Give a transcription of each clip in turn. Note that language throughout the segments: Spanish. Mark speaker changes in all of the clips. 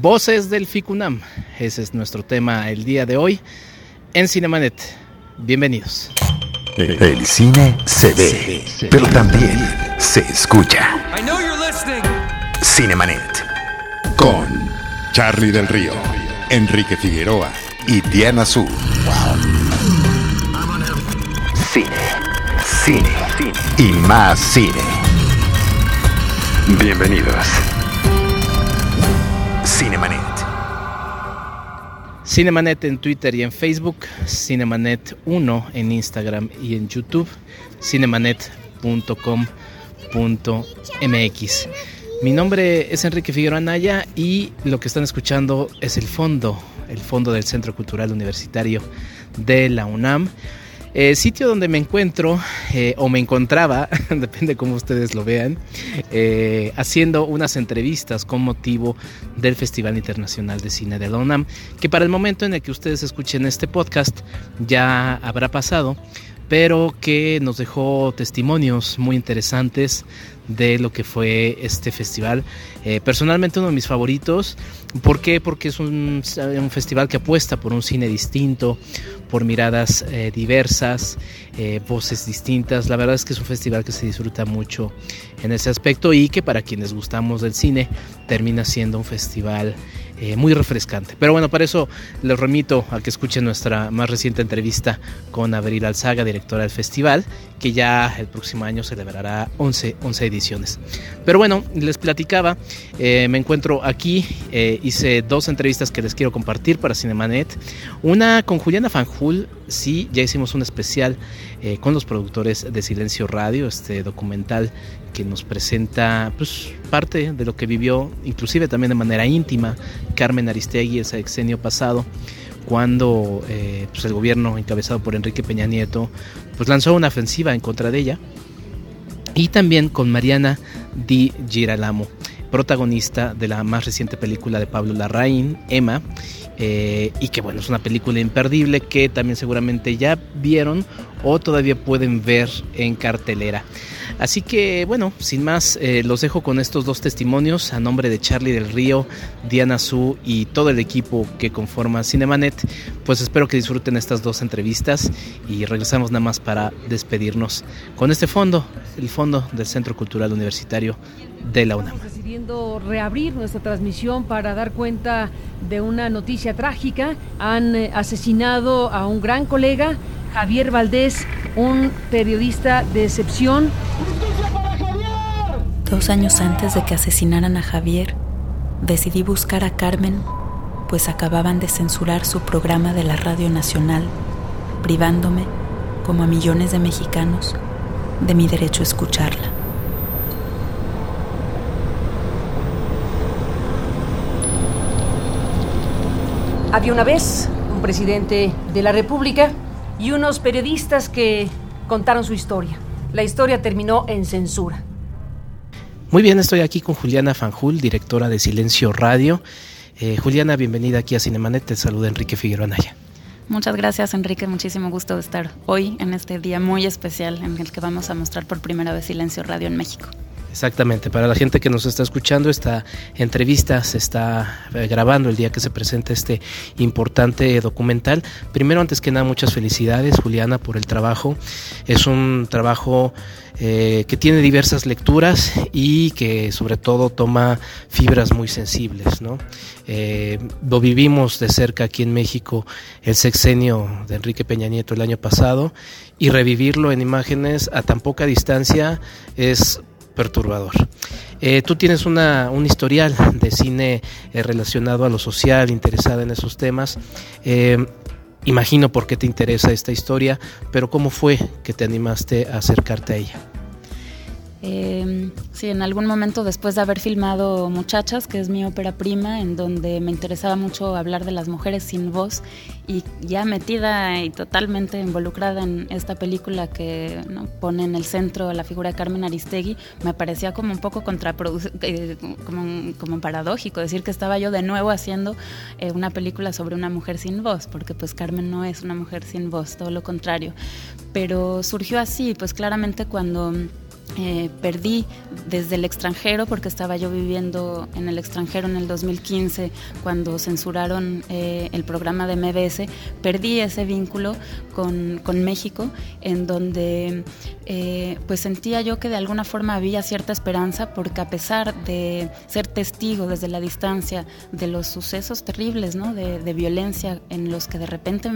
Speaker 1: Voces del FICUNAM. Ese es nuestro tema el día de hoy en Cinemanet. Bienvenidos.
Speaker 2: El cine se ve, pero también se escucha. Cinemanet. Con Charlie del Río, Enrique Figueroa y Diana Su. Cine, cine, cine y más cine. Bienvenidos. Cinemanet
Speaker 1: en Twitter y en Facebook, Cinemanet 1 en Instagram y en YouTube, cinemanet.com.mx. Mi nombre es Enrique Figueroa Anaya y lo que están escuchando es el fondo, el fondo del Centro Cultural Universitario de la UNAM. Eh, sitio donde me encuentro eh, o me encontraba, depende cómo ustedes lo vean, eh, haciendo unas entrevistas con motivo del Festival Internacional de Cine de la UNAM, que para el momento en el que ustedes escuchen este podcast ya habrá pasado, pero que nos dejó testimonios muy interesantes de lo que fue este festival. Eh, personalmente uno de mis favoritos. ¿Por qué? Porque es un, un, festival que apuesta por un cine distinto, por miradas eh, diversas, eh, voces distintas. La verdad es que es un festival que se disfruta mucho en ese aspecto y que para quienes gustamos del cine termina siendo un festival muy refrescante. Pero bueno, para eso les remito a que escuchen nuestra más reciente entrevista con Abril Alzaga, directora del festival, que ya el próximo año celebrará 11, 11 ediciones. Pero bueno, les platicaba, eh, me encuentro aquí, eh, hice dos entrevistas que les quiero compartir para Cinemanet. Una con Juliana Fanjul, sí, ya hicimos un especial eh, con los productores de Silencio Radio, este documental que nos presenta pues, parte de lo que vivió, inclusive también de manera íntima, Carmen Aristegui ese exenio pasado, cuando eh, pues el gobierno encabezado por Enrique Peña Nieto pues lanzó una ofensiva en contra de ella. Y también con Mariana Di Giralamo, protagonista de la más reciente película de Pablo Larraín, Emma, eh, y que bueno, es una película imperdible que también seguramente ya vieron o todavía pueden ver en cartelera. Así que bueno, sin más, eh, los dejo con estos dos testimonios a nombre de Charlie del Río, Diana Su y todo el equipo que conforma Cinemanet. Pues espero que disfruten estas dos entrevistas y regresamos nada más para despedirnos con este fondo, el fondo del Centro Cultural Universitario de la UNAM.
Speaker 3: Estamos decidiendo reabrir nuestra transmisión para dar cuenta de una noticia trágica. Han eh, asesinado a un gran colega, Javier Valdés, un periodista de excepción.
Speaker 4: Dos años antes de que asesinaran a Javier, decidí buscar a Carmen, pues acababan de censurar su programa de la Radio Nacional, privándome, como a millones de mexicanos, de mi derecho a escucharla.
Speaker 3: Había una vez un presidente de la República y unos periodistas que contaron su historia. La historia terminó en censura.
Speaker 1: Muy bien, estoy aquí con Juliana Fanjul, directora de Silencio Radio. Eh, Juliana, bienvenida aquí a Cinemanet. Te saluda Enrique Figueroa Naya.
Speaker 4: Muchas gracias, Enrique. Muchísimo gusto de estar hoy en este día muy especial en el que vamos a mostrar por primera vez Silencio Radio en México.
Speaker 1: Exactamente, para la gente que nos está escuchando, esta entrevista se está eh, grabando el día que se presenta este importante documental. Primero, antes que nada, muchas felicidades, Juliana, por el trabajo. Es un trabajo eh, que tiene diversas lecturas y que sobre todo toma fibras muy sensibles. ¿no? Eh, lo vivimos de cerca aquí en México el sexenio de Enrique Peña Nieto el año pasado y revivirlo en imágenes a tan poca distancia es perturbador. Eh, tú tienes una, un historial de cine eh, relacionado a lo social, interesada en esos temas. Eh, imagino por qué te interesa esta historia, pero ¿cómo fue que te animaste a acercarte a ella?
Speaker 4: Eh, sí, en algún momento después de haber filmado Muchachas, que es mi ópera prima, en donde me interesaba mucho hablar de las mujeres sin voz y ya metida y totalmente involucrada en esta película que ¿no? pone en el centro la figura de Carmen Aristegui, me parecía como un poco contraproducente, eh, como, como, paradójico decir que estaba yo de nuevo haciendo eh, una película sobre una mujer sin voz, porque pues Carmen no es una mujer sin voz, todo lo contrario. Pero surgió así, pues claramente cuando eh, perdí desde el extranjero, porque estaba yo viviendo en el extranjero en el 2015, cuando censuraron eh, el programa de MBS, perdí ese vínculo con, con México, en donde eh, pues sentía yo que de alguna forma había cierta esperanza, porque a pesar de ser testigo desde la distancia de los sucesos terribles ¿no? de, de violencia en los que de repente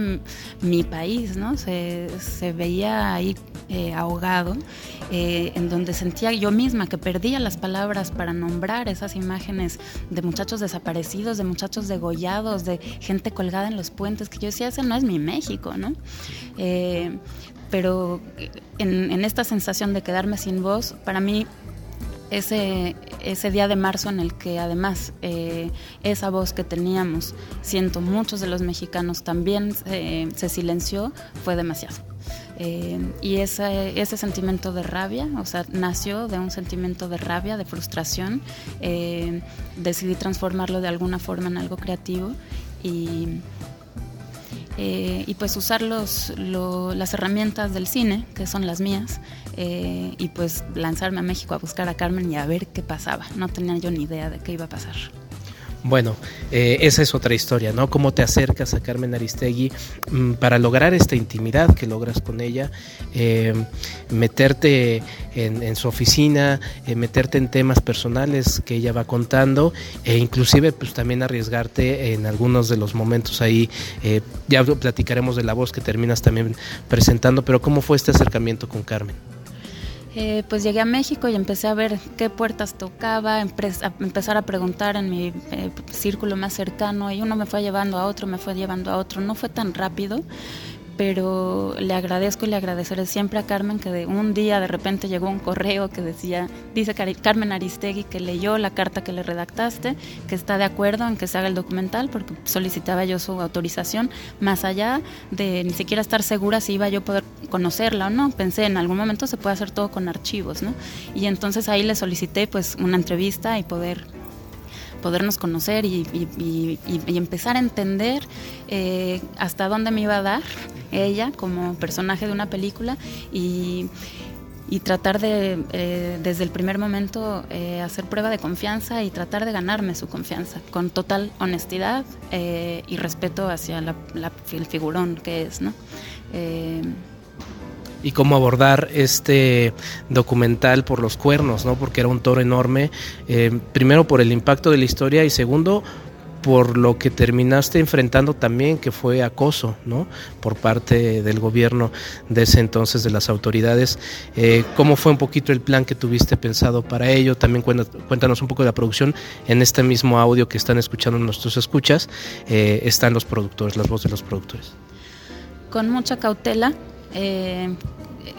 Speaker 4: mi país ¿no? se, se veía ahí ahogado, en donde sentía yo misma que perdía las palabras para nombrar esas imágenes de muchachos desaparecidos, de muchachos degollados, de gente colgada en los puentes, que yo decía, ese no es mi México, ¿no? Eh, pero en, esta sensación de quedarme sin voz, para mí ese, ese día de marzo en el que además eh, esa voz que teníamos, siento muchos de los mexicanos también eh, se silenció, fue demasiado. Eh, y ese, sentimiento de rabia, o sea, nació de un sentimiento de rabia, de frustración. Eh, decidí transformarlo de alguna forma en algo creativo y, eh, y pues usar los, las herramientas del cine, que son las mías, y pues lanzarme a México a buscar a Carmen y a ver qué pasaba. No tenía yo ni idea de qué iba a pasar.
Speaker 1: Bueno, eh, esa es otra historia, ¿no? Cómo te acercas a Carmen Aristegui mm, para lograr esta intimidad que logras con ella, eh, meterte en, su oficina, eh, meterte en temas personales que ella va contando e inclusive pues también arriesgarte en algunos de los momentos ahí, ya platicaremos de la voz que terminas también presentando, pero ¿cómo fue este acercamiento con Carmen?
Speaker 4: Eh, pues llegué a México y empecé a ver qué puertas tocaba, empezar a preguntar en mi eh, círculo más cercano y uno me fue llevando a otro, me fue llevando a otro, no fue tan rápido, pero le agradezco y le agradeceré siempre a Carmen que de un día de repente llegó un correo que decía, dice Carmen Aristegui que leyó la carta que le redactaste, que está de acuerdo en que se haga el documental porque solicitaba yo su autorización, más allá de ni siquiera estar segura si iba yo a poder conocerla o no, pensé en algún momento se puede hacer todo con archivos, ¿no? Y entonces ahí le solicité pues una entrevista y poder podernos conocer y, empezar a entender eh, hasta dónde me iba a dar ella como personaje de una película y, tratar de, eh, desde el primer momento, eh, hacer prueba de confianza y tratar de ganarme su confianza, con total honestidad y respeto hacia el figurón que es, ¿no?
Speaker 1: Y cómo abordar este documental por los cuernos, ¿no? Porque era un toro enorme, eh, primero por el impacto de la historia y segundo por lo que terminaste enfrentando también, que fue acoso, ¿no? Por parte del gobierno de ese entonces, de las autoridades. Eh, ¿Cómo fue un poquito el plan que tuviste pensado para ello? También cuéntanos un poco de la producción. En este mismo audio que están escuchando nuestros escuchas, eh, están los productores, las voces de los productores.
Speaker 4: Con mucha cautela, eh,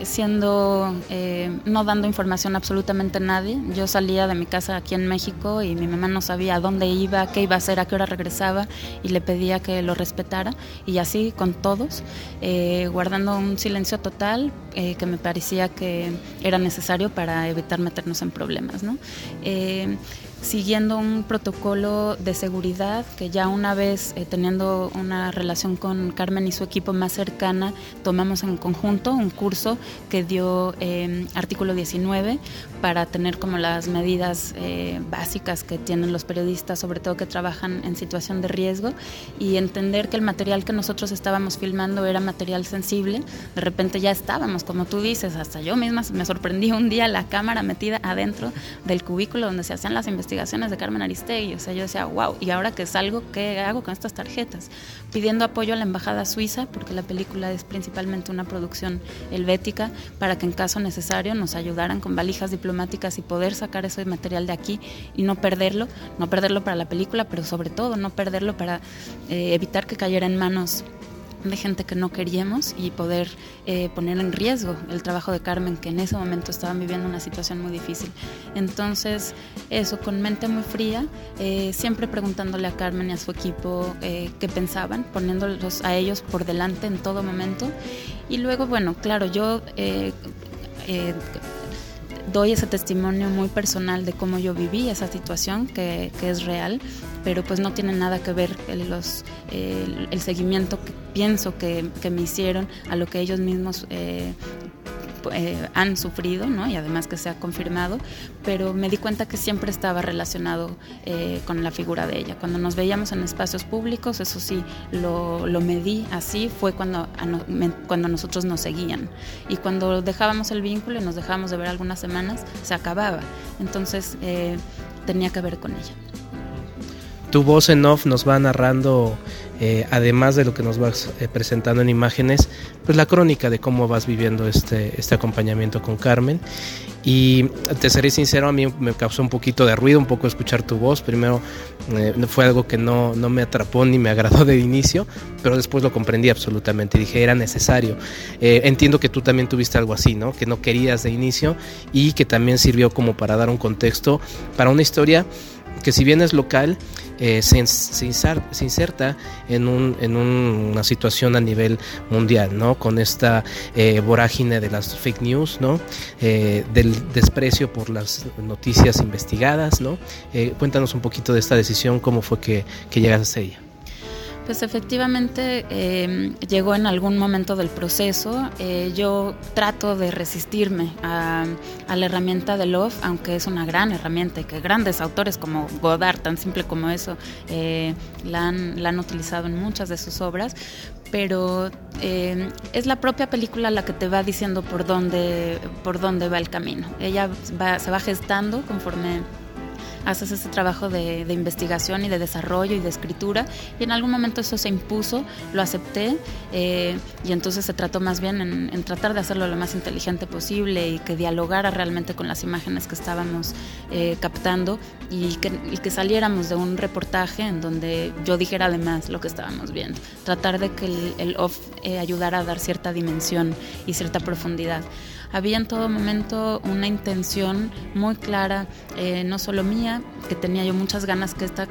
Speaker 4: siendo, eh, no dando información absolutamente a nadie. Yo salía de mi casa aquí en México y mi mamá no sabía dónde iba, qué iba a hacer, a qué hora regresaba y le pedía que lo respetara y así con todos, eh, guardando un silencio total que me parecía que era necesario para evitar meternos en problemas. ¿no? Siguiendo un protocolo de seguridad que ya una vez eh, teniendo una relación con Carmen y su equipo más cercana, tomamos en conjunto un curso que dio eh, artículo 19 para tener como las medidas eh, básicas que tienen los periodistas, sobre todo que trabajan en situación de riesgo, y entender que el material que nosotros estábamos filmando era material sensible. De repente ya estábamos, como tú dices, hasta yo misma me sorprendí un día la cámara metida adentro del cubículo donde se hacían las investigaciones de Carmen Aristegui. O sea, yo decía, wow, ¿y ahora que salgo, qué hago con estas tarjetas? Pidiendo apoyo a la Embajada Suiza, porque la película es principalmente una producción helvética, para que en caso necesario nos ayudaran con valijas diplomáticas y poder sacar ese material de aquí y no perderlo, no perderlo para la película, pero sobre todo no perderlo para eh, evitar que cayera en manos de gente que no queríamos y poder eh, poner en riesgo el trabajo de Carmen, que en ese momento estaban viviendo una situación muy difícil. Entonces, eso, con mente muy fría, eh, siempre preguntándole a Carmen y a su equipo qué pensaban, poniéndolos a ellos por delante en todo momento. Y luego, bueno, claro, yo doy ese testimonio muy personal de cómo yo viví esa situación, que, es real, pero pues no tiene nada que ver el, el seguimiento que pienso que, me hicieron a lo que ellos mismos eh, eh, han sufrido, ¿no? Y además que se ha confirmado, pero me di cuenta que siempre estaba relacionado eh, con la figura de ella. Cuando nos veíamos en espacios públicos, eso sí, lo, lo medí así, fue cuando, cuando nosotros nos seguían. Y cuando dejábamos el vínculo y nos dejábamos de ver algunas semanas, se acababa. Entonces eh, tenía que ver con ella.
Speaker 1: Tu voz en off nos va narrando eh, además de lo que nos vas eh, presentando en imágenes, pues la crónica de cómo vas viviendo este, este acompañamiento con Carmen. Y te seré sincero, a mí me causó un poquito de ruido, un poco escuchar tu voz. Primero eh, fue algo que no, no, me atrapó ni me agradó de inicio, pero después lo comprendí absolutamente dije, era necesario. entiendo que tú también tuviste algo así, ¿no? Que no querías de inicio y que también sirvió como para dar un contexto para una historia que si bien es local, eh, se, inserta en, una situación a nivel mundial, ¿no? Con esta eh, vorágine de las fake news, ¿no? Eh, del desprecio por las noticias investigadas, ¿no? cuéntanos un poquito de esta decisión, cómo fue que, que llegaste a ella.
Speaker 4: Pues efectivamente em, llegó en algún momento del proceso. Eh, yo trato de resistirme a, la herramienta de Love, aunque es una gran herramienta y que grandes autores como Godard, tan simple como eso, eh, la, han, utilizado en muchas de sus obras. Pero em, es la propia película la que te va diciendo por dónde, por dónde va el camino. Ella se va gestando conforme haces ese trabajo de, investigación y de desarrollo y de escritura y en algún momento eso se impuso, lo acepté eh, y entonces se trató más bien en, tratar de hacerlo lo más inteligente posible y que dialogara realmente con las imágenes que estábamos eh, captando y que, saliéramos de un reportaje en donde yo dijera además lo que estábamos viendo, tratar de que el, off eh, ayudara a dar cierta dimensión y cierta profundidad había en todo momento una intención muy clara, eh, no solo mía, que tenía yo muchas ganas que esta,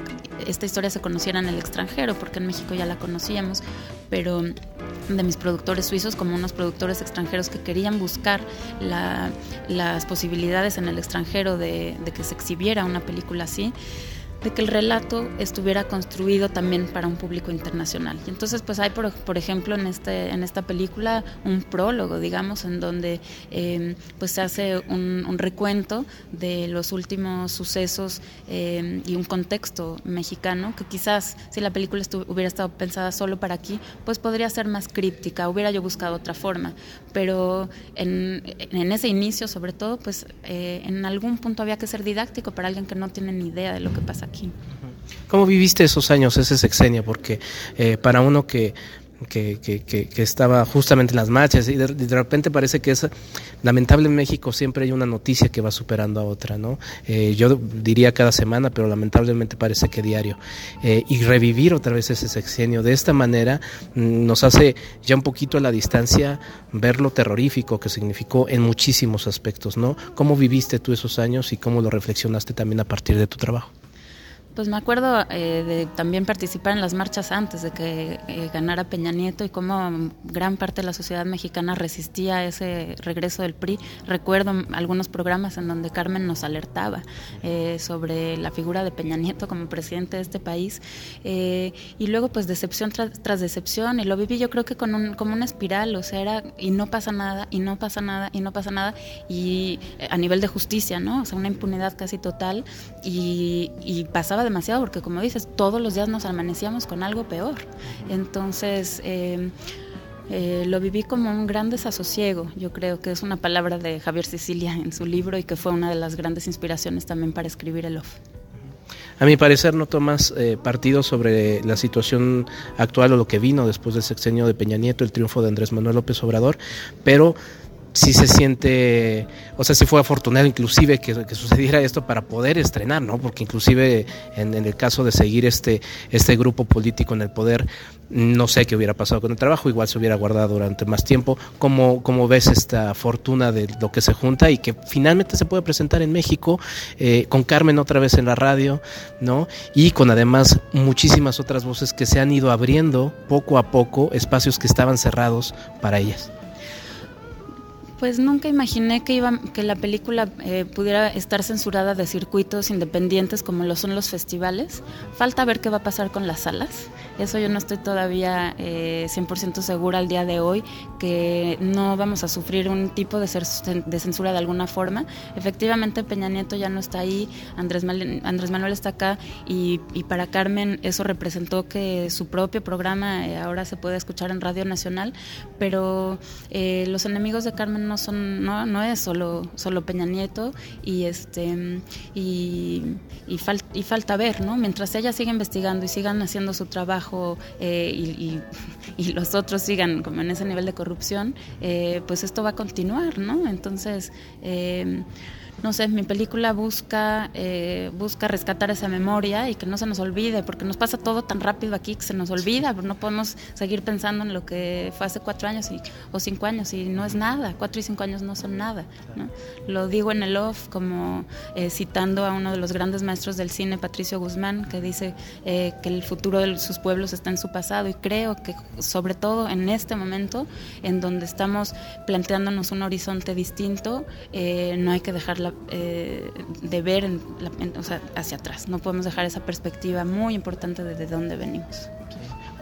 Speaker 4: esta historia se conociera en el extranjero, porque en México ya la conocíamos, pero de mis productores suizos como unos productores extranjeros que querían buscar las posibilidades en el extranjero de, de que se exhibiera una película así de que el relato estuviera construido también para un público internacional. Y entonces, pues hay, por, por ejemplo, en, este, en esta película un prólogo, digamos, en donde em, pues se hace un, recuento de los últimos sucesos em, y un contexto mexicano que quizás si la película hubiera estado pensada solo para aquí, pues podría ser más críptica, hubiera yo buscado otra forma. Pero en, en ese inicio, sobre todo, pues eh, en algún punto había que ser didáctico para alguien que no tiene ni idea de lo que pasa
Speaker 1: ¿Cómo viviste esos años, ese sexenio? Porque eh, para uno que, que, que, estaba justamente en las marchas y de, repente parece que es lamentable en México siempre hay una noticia que va superando a otra, ¿no? Eh, yo diría cada semana, pero lamentablemente parece que diario. Eh, y revivir otra vez ese sexenio de esta manera mm, nos hace ya un poquito a la distancia ver lo terrorífico que significó en muchísimos aspectos, ¿no? ¿Cómo viviste tú esos años y cómo lo reflexionaste también a partir de tu trabajo?
Speaker 4: Pues me acuerdo eh, de también participar en las marchas antes de que eh, ganara Peña Nieto y cómo gran parte de la sociedad mexicana resistía a ese regreso del PRI. Recuerdo algunos programas en donde Carmen nos alertaba eh, sobre la figura de Peña Nieto como presidente de este país y luego pues decepción tras, decepción y lo viví yo creo que con un, como una espiral, o sea, era y no pasa nada y no pasa nada y no pasa nada y a nivel de justicia, ¿no? O sea, una impunidad casi total y, pasaba demasiado porque como dices, todos los días nos amanecíamos con algo peor. Entonces... Em, eh, lo viví como un gran desasosiego, yo creo que es una palabra de Javier Sicilia en su libro y que fue una de las grandes inspiraciones también para escribir el OFF.
Speaker 1: A mi parecer no tomas eh, partido sobre la situación actual o lo que vino después del sexenio de Peña Nieto, el triunfo de Andrés Manuel López Obrador, pero sí se siente, o sea, sí fue afortunado inclusive que, sucediera esto para poder estrenar, ¿no? Porque inclusive en, el caso de seguir este, este grupo político en el poder, no sé qué hubiera pasado con el trabajo, igual se hubiera guardado durante más tiempo. ¿Cómo, cómo ves esta fortuna de lo que se junta y que finalmente se puede presentar en México eh, con Carmen otra vez en la radio, ¿no? Y con además muchísimas otras voces que se han ido abriendo poco a poco espacios que estaban cerrados para ellas.
Speaker 4: Pues nunca imaginé que iba que la película eh, pudiera estar censurada de circuitos independientes como lo son los festivales. Falta ver qué va a pasar con las salas. Eso yo no estoy todavía eh, 100% segura al día de hoy que no vamos a sufrir un tipo de, censura de alguna forma. Efectivamente Peña Nieto ya no está ahí, Andrés, Andrés Manuel está acá y, y, para Carmen eso representó que su propio programa eh, ahora se puede escuchar en Radio Nacional, pero eh, los enemigos de Carmen no son no, no es solo solo Peña Nieto y este y, y, falta ver no mientras ella siga investigando y sigan haciendo su trabajo eh, y, y, los otros sigan como en ese nivel de corrupción eh, pues esto va a continuar no entonces eh, no sé, mi película busca, eh, busca rescatar esa memoria y que no se nos olvide, porque nos pasa todo tan rápido aquí que se nos olvida, pero no podemos seguir pensando en lo que fue hace cuatro años y, o cinco años y no es nada, cuatro y cinco años no son nada. Lo digo en el off como eh, citando a uno de los grandes maestros del cine, Patricio Guzmán, que dice eh, que el futuro de sus pueblos está en su pasado y creo que sobre todo en este momento en donde estamos planteándonos un horizonte distinto, no hay que dejar la eh, de ver hacia atrás. No podemos dejar esa perspectiva muy importante de, dónde venimos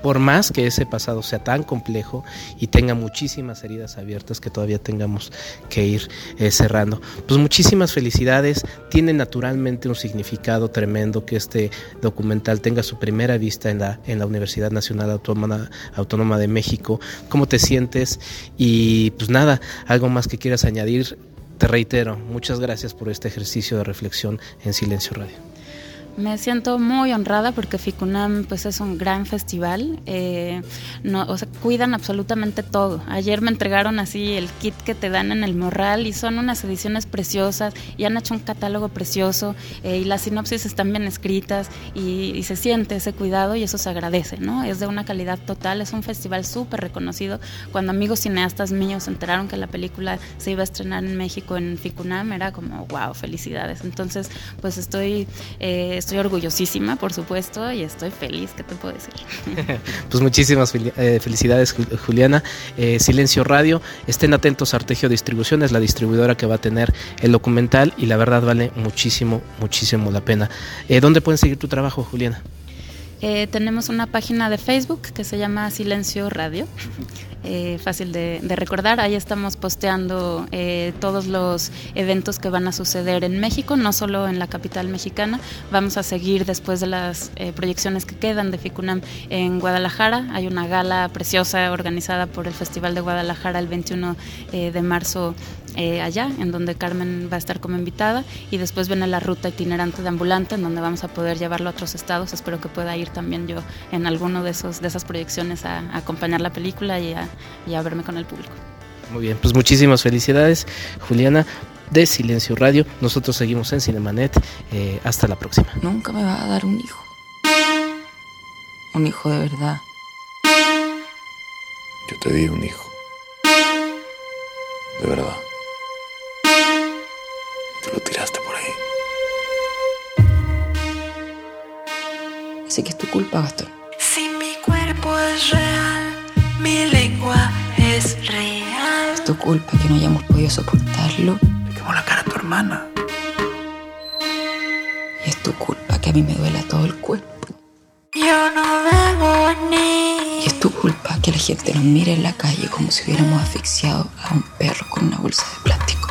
Speaker 1: por más que ese pasado sea tan complejo y tenga muchísimas heridas abiertas que todavía tengamos que ir eh, cerrando. Pues muchísimas felicidades, tiene naturalmente un significado tremendo que este documental tenga su primera vista en la, en la Universidad Nacional Autónoma, Autónoma de México. ¿Cómo te sientes? Y pues nada, algo más que quieras añadir te reitero, muchas gracias por este ejercicio de reflexión en Silencio Radio.
Speaker 4: Me siento muy honrada porque FICUNAM pues es un gran festival, eh, no, o sea, cuidan absolutamente todo. Ayer me entregaron así el kit que te dan en el morral y son unas ediciones preciosas y han hecho un catálogo precioso eh, y las sinopsis están bien escritas y, se siente ese cuidado y eso se agradece, ¿no? Es de una calidad total, es un festival súper reconocido. Cuando amigos cineastas míos se enteraron que la película se iba a estrenar en México en FICUNAM era como, wow, felicidades. Entonces, pues estoy... Eh, estoy orgullosísima, por supuesto, y estoy feliz, ¿qué te puedo decir?
Speaker 1: pues muchísimas eh, felicidades, Juliana. Eh, Silencio Radio, estén atentos a Artegio Distribuciones, la distribuidora que va a tener el documental, y la verdad vale muchísimo, muchísimo la pena. Eh, ¿Dónde pueden seguir tu trabajo, Juliana?
Speaker 4: Eh, tenemos una página de Facebook que se llama Silencio Radio, eh, fácil de, recordar. Ahí estamos posteando eh, todos los eventos que van a suceder en México, no solo en la capital mexicana. Vamos a seguir después de las proyecciones que quedan de FICUNAM en Guadalajara. Hay una gala preciosa organizada por el Festival de Guadalajara el 21 de marzo eh, allá, en donde Carmen va a estar como invitada, y después viene la ruta itinerante de ambulante, en donde vamos a poder llevarlo a otros estados. Espero que pueda ir también yo en alguno de, esos, de esas proyecciones a, acompañar la película y a, verme con el público.
Speaker 1: Muy bien, pues muchísimas felicidades, Juliana de Silencio Radio. Nosotros seguimos en Cinemanet. Eh, hasta la próxima.
Speaker 5: Nunca me va a dar un hijo. Un hijo de verdad.
Speaker 6: Yo te di un hijo. De verdad.
Speaker 5: Así que es tu culpa, Gastón.
Speaker 7: Si mi cuerpo es real, mi lengua es real.
Speaker 5: Es tu culpa que no hayamos podido soportarlo.
Speaker 6: Le quemó la cara a tu hermana.
Speaker 5: Y es tu culpa que a mí me duela todo el cuerpo.
Speaker 7: Yo no debo ni.
Speaker 5: Y es tu culpa que la gente nos mire en la calle como si hubiéramos asfixiado a un perro con una bolsa de plástico.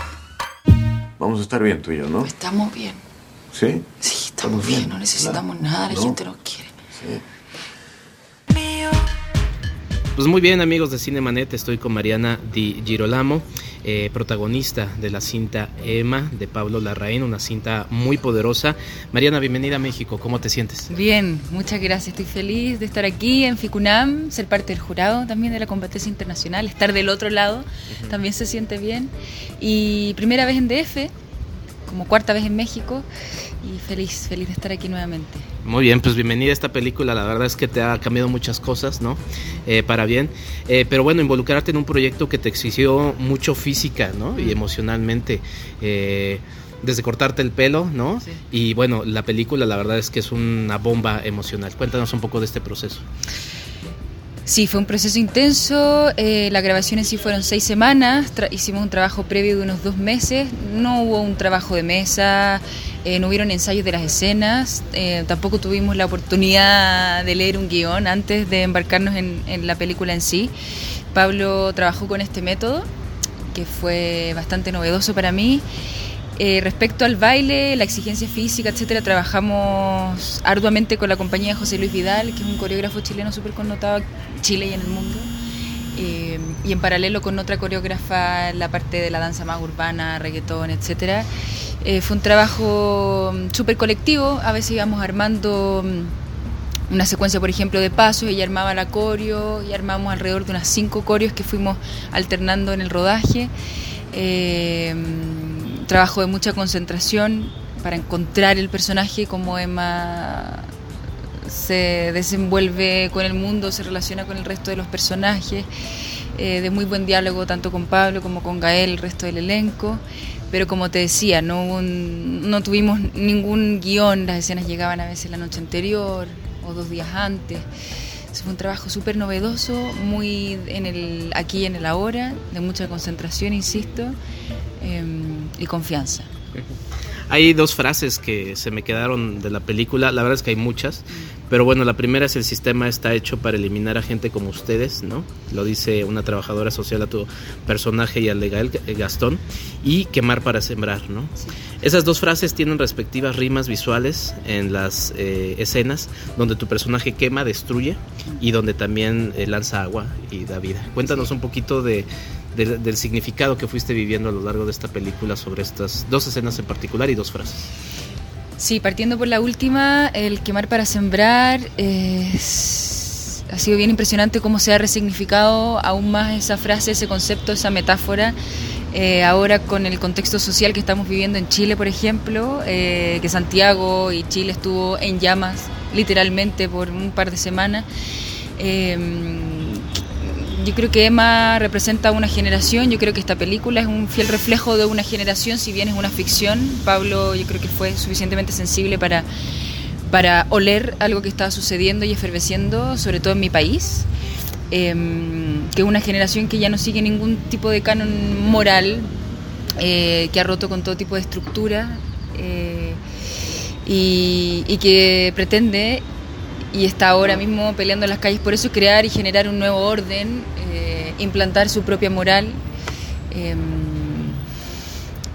Speaker 6: Vamos a estar bien tú y yo, ¿no?
Speaker 5: Estamos bien.
Speaker 6: ¿Sí?
Speaker 5: Sí, estamos bien, no necesitamos nada, la gente nos quiere. Sí.
Speaker 1: Pues muy bien amigos de Cinemanet, estoy con Mariana Di Girolamo, eh, protagonista de la cinta Emma de Pablo Larraín, una cinta muy poderosa. Mariana, bienvenida a México, ¿cómo te sientes?
Speaker 8: Bien, muchas gracias, estoy feliz de estar aquí en FICUNAM, ser parte del jurado también de la competencia internacional, estar del otro lado, también se siente bien. Y primera vez en DF, como cuarta vez en México y feliz, feliz de estar aquí nuevamente.
Speaker 1: Muy bien, pues bienvenida a esta película, la verdad es que te ha cambiado muchas cosas, ¿no? Eh, para bien, eh, pero bueno, involucrarte en un proyecto que te exigió mucho física, ¿no? Y emocionalmente. Eh, desde cortarte el pelo, ¿no? Y bueno, la película la verdad es que es una bomba emocional. Cuéntanos un poco de este proceso.
Speaker 8: Sí, fue un proceso intenso. eh, la grabación en sí fueron seis semanas. tra- hicimos un trabajo previo de unos dos meses. No hubo un trabajo de mesa, eh, no hubieron ensayos de las escenas. eh, tampoco tuvimos la oportunidad de leer un guion antes de embarcarnos en, en la película en sí. Pablo trabajó con este método, que fue bastante novedoso para mí. Eh, respecto al baile, la exigencia física, etcétera, trabajamos arduamente con la compañía de José Luis Vidal, que es un coreógrafo chileno súper connotado en Chile y en el mundo. Eh, y en paralelo con otra coreógrafa la parte de la danza más urbana, reggaetón, etcétera. Eh, fue un trabajo mm, súper colectivo, a veces íbamos armando mm, una secuencia, por ejemplo, de pasos, ella armaba la coreo y armamos alrededor de unas cinco coreos que fuimos alternando en el rodaje. Trabajo de mucha concentración para encontrar el personaje, como Emma se desenvuelve con el mundo, se relaciona con el resto de los personajes, eh, de muy buen diálogo tanto con Pablo como con Gael, el resto del elenco. Pero como te decía, no, un- no tuvimos ningún guion, las escenas llegaban a veces la noche anterior o dos días antes. Eso fue un trabajo súper novedoso, muy en el aquí y en el ahora, de mucha concentración, insisto, em, y confianza.
Speaker 1: Hay dos frases que se me quedaron de la película, la verdad es que hay muchas, pero bueno, la primera es el sistema está hecho para eliminar a gente como ustedes, ¿no? Lo dice una trabajadora social a tu personaje y al de Gael eh, Gastón, y quemar para sembrar, ¿no? Esas dos frases tienen respectivas rimas visuales en las eh, escenas donde tu personaje quema, destruye y donde también eh, lanza agua y da vida. Cuéntanos un poquito de, del- del significado que fuiste viviendo a lo largo de esta película sobre estas dos escenas en particular y dos frases.
Speaker 8: Sí, partiendo por la última, el quemar para sembrar, ha sido bien impresionante cómo se ha resignificado aún más esa frase, ese concepto, esa metáfora. Eh, ahora con el contexto social que estamos viviendo en Chile, por ejemplo, eh, que Santiago y Chile estuvo en llamas literalmente por un par de semanas. Eh, yo creo que Emma representa una generación, yo creo que esta película es un fiel reflejo de una generación, si bien es una ficción, Pablo yo creo que fue suficientemente sensible para, para oler algo que estaba sucediendo y eferveciendo, sobre todo en mi país, Em, que es una generación que ya no sigue ningún tipo de canon moral, eh, que ha roto con todo tipo de estructura eh, y, que pretende y está ahora mismo peleando en las calles por eso, crear y generar un nuevo orden, implantar su propia moral. em,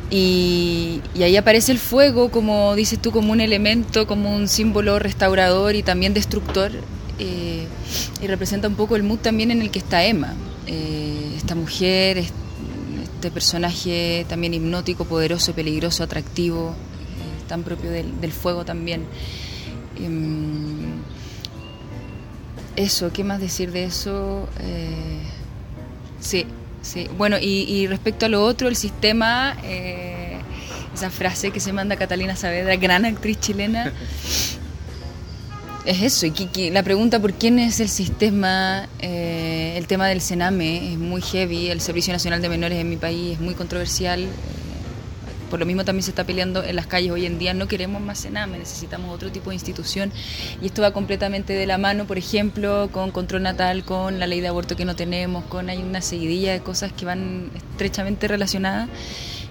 Speaker 8: y, ahí aparece el fuego, como dices tú, como un elemento, como un símbolo restaurador y también destructor. eh, y representa un poco el mood también en el que está Emma. Eh, esta mujer, es- este personaje también hipnótico, poderoso, peligroso, atractivo, eh, tan propio del, del fuego también. Em, eso, ¿qué más decir de eso? Sí, sí. Bueno, y, y respecto a lo otro, el sistema, eh, esa frase que se manda Catalina Saavedra, gran actriz chilena, es eso. Y que- que la pregunta por quién es el sistema, eh, el tema del Sename es muy heavy, el Servicio Nacional de Menores en mi país es muy controversial. Por lo mismo también se está peleando en las calles hoy en día. No queremos más Sename, necesitamos otro tipo de institución. Y esto va completamente de la mano, por ejemplo, con control natal, con la ley de aborto que no tenemos, con hay una seguidilla de cosas que van estrechamente relacionadas.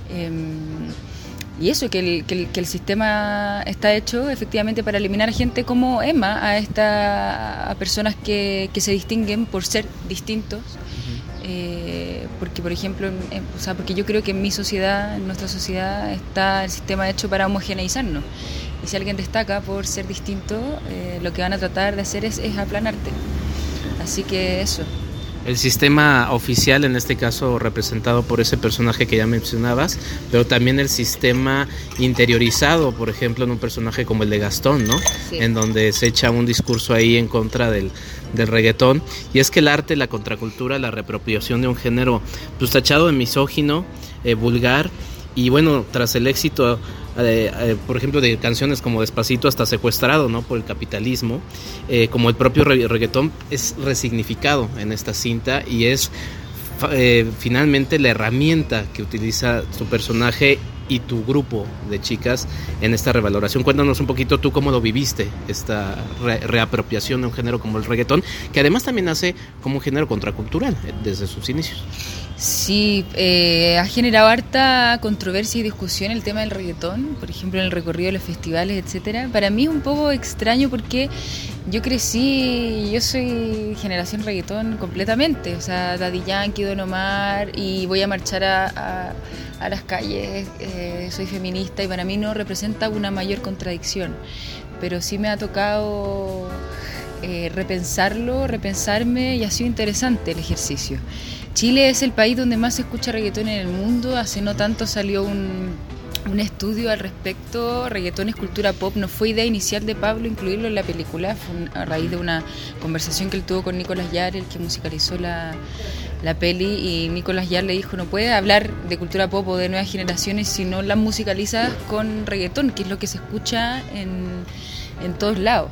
Speaker 8: Em, y eso, que el, que, el, que el sistema está hecho efectivamente para eliminar a gente como Emma, a, esta, a personas que, que se distinguen por ser distintos. Porque, por ejemplo, o sea, porque yo creo que en mi sociedad, en nuestra sociedad, está el sistema hecho para homogeneizarnos. Y si alguien destaca por ser distinto, eh, lo que van a tratar de hacer es, es aplanarte. Así que eso.
Speaker 1: El sistema oficial, en este caso representado por ese personaje que ya mencionabas, pero también el sistema interiorizado, por ejemplo, en un personaje como el de Gastón, ¿no?
Speaker 8: Sí.
Speaker 1: En donde se echa un discurso ahí en contra del, del reggaetón. Y es que el arte, la contracultura, la reapropiación de un género, pues tachado de misógino, eh, vulgar, y bueno, tras el éxito, eh, eh, por ejemplo, de canciones como Despacito hasta secuestrado, ¿no? Por el capitalismo, eh, como el propio re- reggaetón es resignificado en esta cinta y es eh, finalmente la herramienta que utiliza su personaje y tu grupo de chicas en esta revaloración. Cuéntanos un poquito tú cómo lo viviste, esta re- reapropiación de un género como el reggaetón, que además también nace como un género contracultural desde sus inicios.
Speaker 8: Sí, eh, ha generado harta controversia y discusión el tema del reggaetón, por ejemplo en el recorrido de los festivales, etcétera. Para mí es un poco extraño porque yo crecí, yo soy generación reggaetón completamente, o sea, Daddy Yankee, Don Omar, y voy a marchar a, las calles, eh, soy feminista y para mí no representa una mayor contradicción, pero sí me ha tocado eh, repensarlo, repensarme y ha sido interesante el ejercicio. Chile es el país donde más se escucha reggaetón en el mundo. Hace no tanto salió un, un estudio al respecto. Reggaetón es cultura pop. No fue idea inicial de Pablo incluirlo en la película. Fue un- a raíz de una conversación que él tuvo con Nicolás Yar, el que musicalizó la, la peli. Y Nicolás Yar le dijo, no puede hablar de cultura pop o de nuevas generaciones si no la musicalizas con reggaetón, que es lo que se escucha en, en todos lados.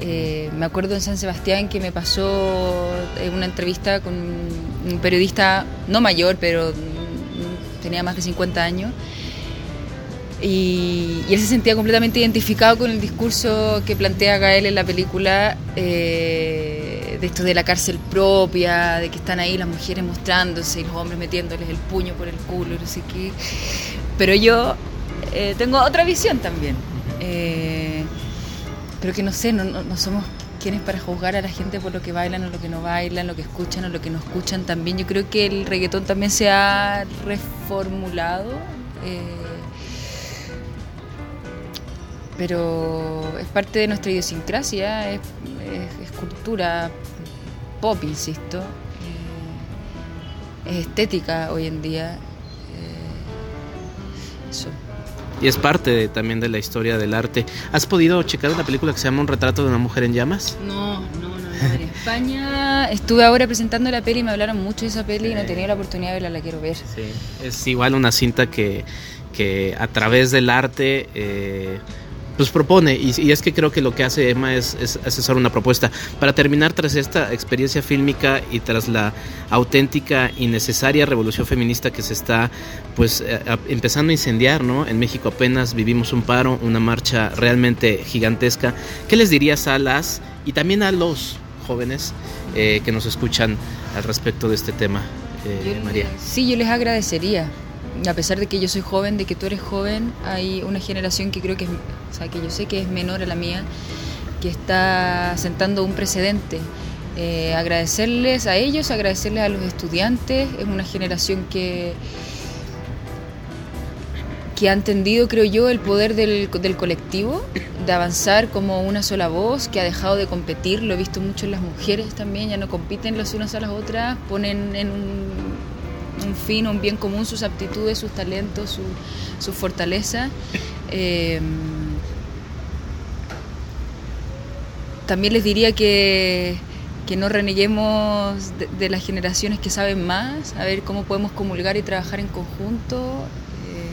Speaker 8: Eh, me acuerdo en San Sebastián que me pasó eh, una entrevista con un periodista, no mayor, pero tenía más de 50 años. Y, y él se sentía completamente identificado con el discurso que plantea Gael en la película, eh, de esto de la cárcel propia, de que están ahí las mujeres mostrándose y los hombres metiéndoles el puño por el culo, y no sé qué. Pero yo eh, tengo otra visión también. Eh, pero que no sé, no, no, no somos quienes para juzgar a la gente por lo que bailan o lo que no bailan, lo que escuchan o lo que no escuchan también. Yo creo que el reggaetón también se ha reformulado. eh, pero es parte de nuestra idiosincrasia, es cultura pop, insisto, eh, es estética hoy en día.
Speaker 1: Y es parte de- también de la historia del arte. ¿Has podido checar una película que se llama Un retrato de una mujer en llamas?
Speaker 8: No, no, no, no. En España estuve ahora presentando la peli y me hablaron mucho de esa peli y no he tenido la oportunidad de verla, la quiero ver.
Speaker 1: Sí, es igual una cinta que, que a través del arte eh, pues propone y, y es que creo que lo que hace Emma es, es una propuesta. Para terminar, tras esta experiencia fílmica y tras la auténtica y necesaria revolución feminista que se está pues eh, a- empezando a incendiar, ¿no? En México apenas vivimos un paro, una marcha realmente gigantesca. ¿Qué les dirías a las y también a los jóvenes eh, que nos escuchan al respecto de este tema, eh,
Speaker 8: Yo
Speaker 1: María?
Speaker 8: sí, yo les agradecería. A pesar de que yo soy joven, de que tú eres joven, hay una generación que creo que es, o sea, que yo sé que es menor a la mía, que está sentando un precedente. Eh, agradecerles a ellos, agradecerles a los estudiantes. Es una generación que, que ha entendido, creo yo, el poder del, del colectivo, de avanzar como una sola voz, que ha dejado de competir, lo he visto mucho en las mujeres también, ya no compiten las unas a las otras, ponen en un, un fin, un bien común sus aptitudes, sus talentos, su, su fortaleza. Eh, también les diría que, que no reneguemos de, las generaciones que saben más, a ver cómo podemos comulgar y trabajar en conjunto. eh,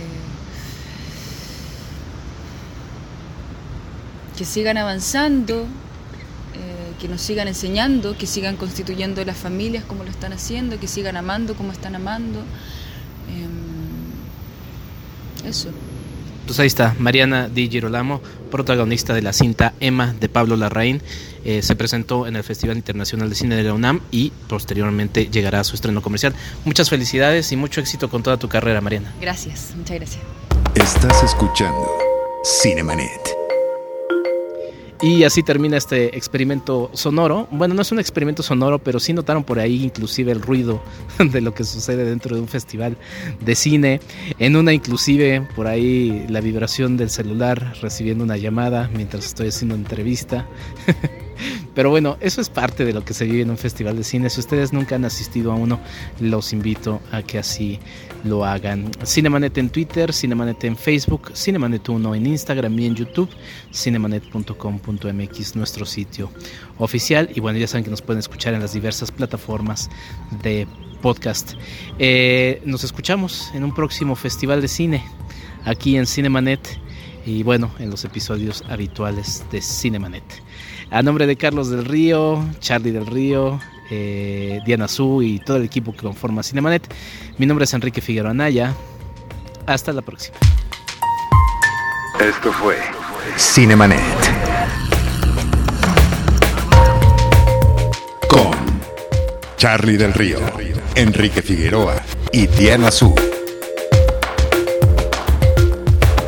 Speaker 8: que sigan avanzando, que nos sigan enseñando, que sigan constituyendo las familias como lo están haciendo, que sigan amando como están amando. Em, eso.
Speaker 1: Pues ahí está, Mariana Di Girolamo, protagonista de la cinta Emma de Pablo Larraín. Eh, se presentó en el Festival Internacional de Cine de la UNAM y posteriormente llegará a su estreno comercial. Muchas felicidades y mucho éxito con toda tu carrera, Mariana.
Speaker 8: Gracias, muchas gracias.
Speaker 2: Estás escuchando Cinemanet.
Speaker 1: Y así termina este experimento sonoro. Bueno, no es un experimento sonoro, pero sí notaron por ahí inclusive el ruido de lo que sucede dentro de un festival de cine. En una inclusive por ahí la vibración del celular recibiendo una llamada mientras estoy haciendo entrevista. Pero bueno, eso es parte de lo que se vive en un festival de cine. Si ustedes nunca han asistido a uno, los invito a que así lo hagan. Cinemanet en Twitter, Cinemanet en Facebook, Cinemanet1 en Instagram y en YouTube, cinemanet.com.mx, nuestro sitio oficial. Y bueno, ya saben que nos pueden escuchar en las diversas plataformas de podcast. Eh, nos escuchamos en un próximo festival de cine aquí en Cinemanet y bueno, en los episodios habituales de Cinemanet. A nombre de Carlos del Río, Charlie del Río, eh, Diana Su y todo el equipo que conforma Cinemanet, mi nombre es Enrique Figueroa Anaya. Hasta la próxima.
Speaker 2: Esto fue Cinemanet. Con Charlie del Río, Enrique Figueroa y Diana Su.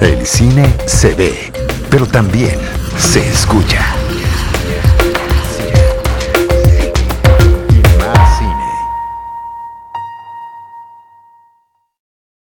Speaker 2: El cine se ve, pero también se escucha.